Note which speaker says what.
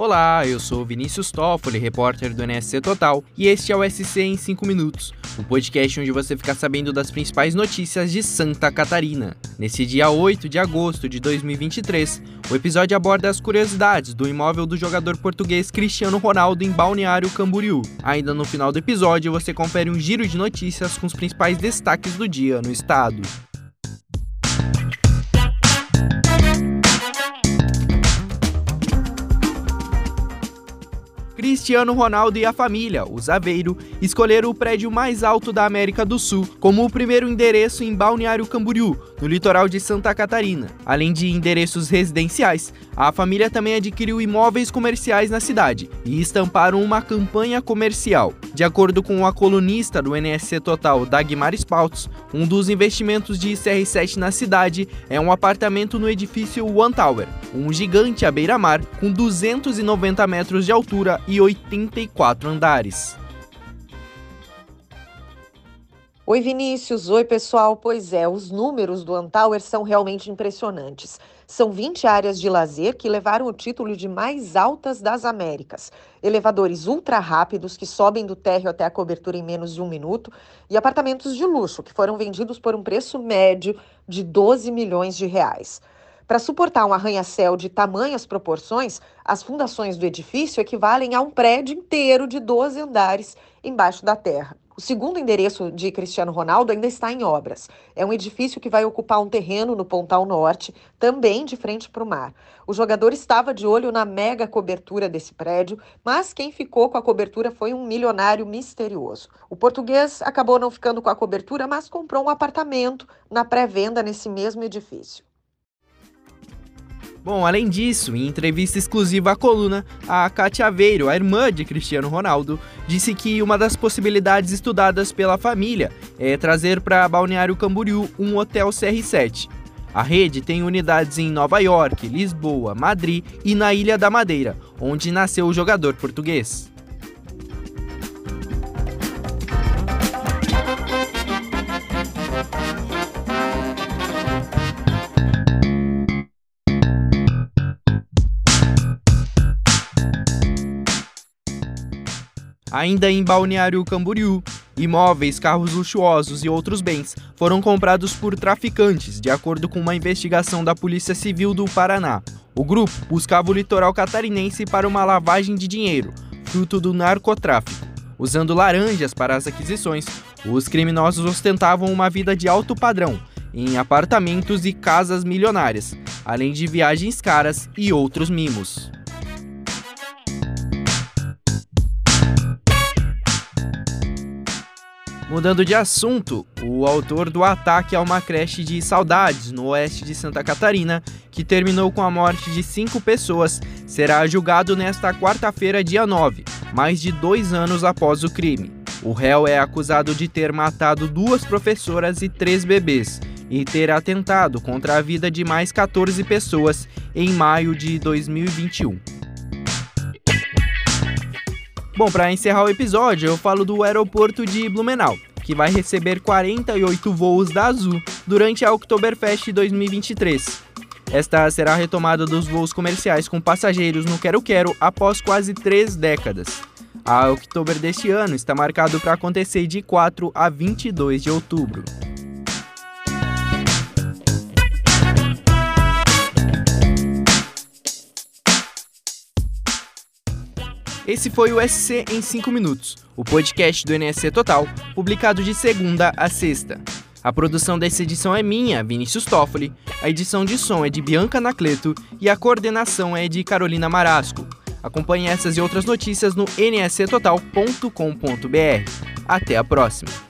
Speaker 1: Olá, eu sou Vinícius Toffoli, repórter do NSC Total, e este é o SC em 5 minutos, o um podcast onde você fica sabendo das principais notícias de Santa Catarina. Nesse dia 8 de agosto de 2023, o episódio aborda as curiosidades do imóvel do jogador português Cristiano Ronaldo em Balneário Camboriú. Ainda no final do episódio, você confere um giro de notícias com os principais destaques do dia no estado. Cristiano Ronaldo e a família, os Aveiro, escolheram o prédio mais alto da América do Sul como o primeiro endereço em Balneário Camboriú, no litoral de Santa Catarina. Além de endereços residenciais, a família também adquiriu imóveis comerciais na cidade e estamparam uma campanha comercial. De acordo com a colunista do NSC Total, Dagmar Spouts, um dos investimentos de CR7 na cidade é um apartamento no edifício One Tower, um gigante à beira-mar com 290 metros de altura e 84 andares.
Speaker 2: Oi Vinícius, oi pessoal. Pois é, os números do Antower são realmente impressionantes. São 20 áreas de lazer que levaram o título de mais altas das Américas. Elevadores ultra rápidos que sobem do térreo até a cobertura em menos de um minuto e apartamentos de luxo que foram vendidos por um preço médio de 12 milhões de reais. Para suportar um arranha-céu de tamanhas proporções, as fundações do edifício equivalem a um prédio inteiro de 12 andares embaixo da terra. O segundo endereço de Cristiano Ronaldo ainda está em obras. É um edifício que vai ocupar um terreno no Pontal Norte, também de frente para o mar. O jogador estava de olho na mega cobertura desse prédio, mas quem ficou com a cobertura foi um milionário misterioso. O português acabou não ficando com a cobertura, mas comprou um apartamento na pré-venda nesse mesmo edifício.
Speaker 1: Bom, além disso, em entrevista exclusiva à coluna, a Katia Aveiro, a irmã de Cristiano Ronaldo, disse que uma das possibilidades estudadas pela família é trazer para Balneário Camboriú um hotel CR7. A rede tem unidades em Nova York, Lisboa, Madrid e na Ilha da Madeira, onde nasceu o jogador português. Ainda em Balneário Camboriú, imóveis, carros luxuosos e outros bens foram comprados por traficantes, de acordo com uma investigação da Polícia Civil do Paraná. O grupo buscava o litoral catarinense para uma lavagem de dinheiro, fruto do narcotráfico. Usando laranjas para as aquisições, os criminosos ostentavam uma vida de alto padrão, em apartamentos e casas milionárias, além de viagens caras e outros mimos. Mudando de assunto, o autor do ataque a uma creche de saudades no oeste de Santa Catarina, que terminou com a morte de cinco pessoas, será julgado nesta quarta-feira, dia 9, mais de dois anos após o crime. O réu é acusado de ter matado duas professoras e três bebês e ter atentado contra a vida de mais 14 pessoas em maio de 2021. Bom, para encerrar o episódio, eu falo do aeroporto de Blumenau, que vai receber 48 voos da Azul durante a Oktoberfest 2023. Esta será a retomada dos voos comerciais com passageiros no Quero Quero após quase três décadas. A Oktober deste ano está marcado para acontecer de 4 a 22 de outubro. Esse foi o SC em 5 minutos, o podcast do NSC Total, publicado de segunda a sexta. A produção dessa edição é minha, Vinícius Toffoli, a edição de som é de Bianca Nacleto e a coordenação é de Carolina Marasco. Acompanhe essas e outras notícias no nsctotal.com.br. Até a próxima!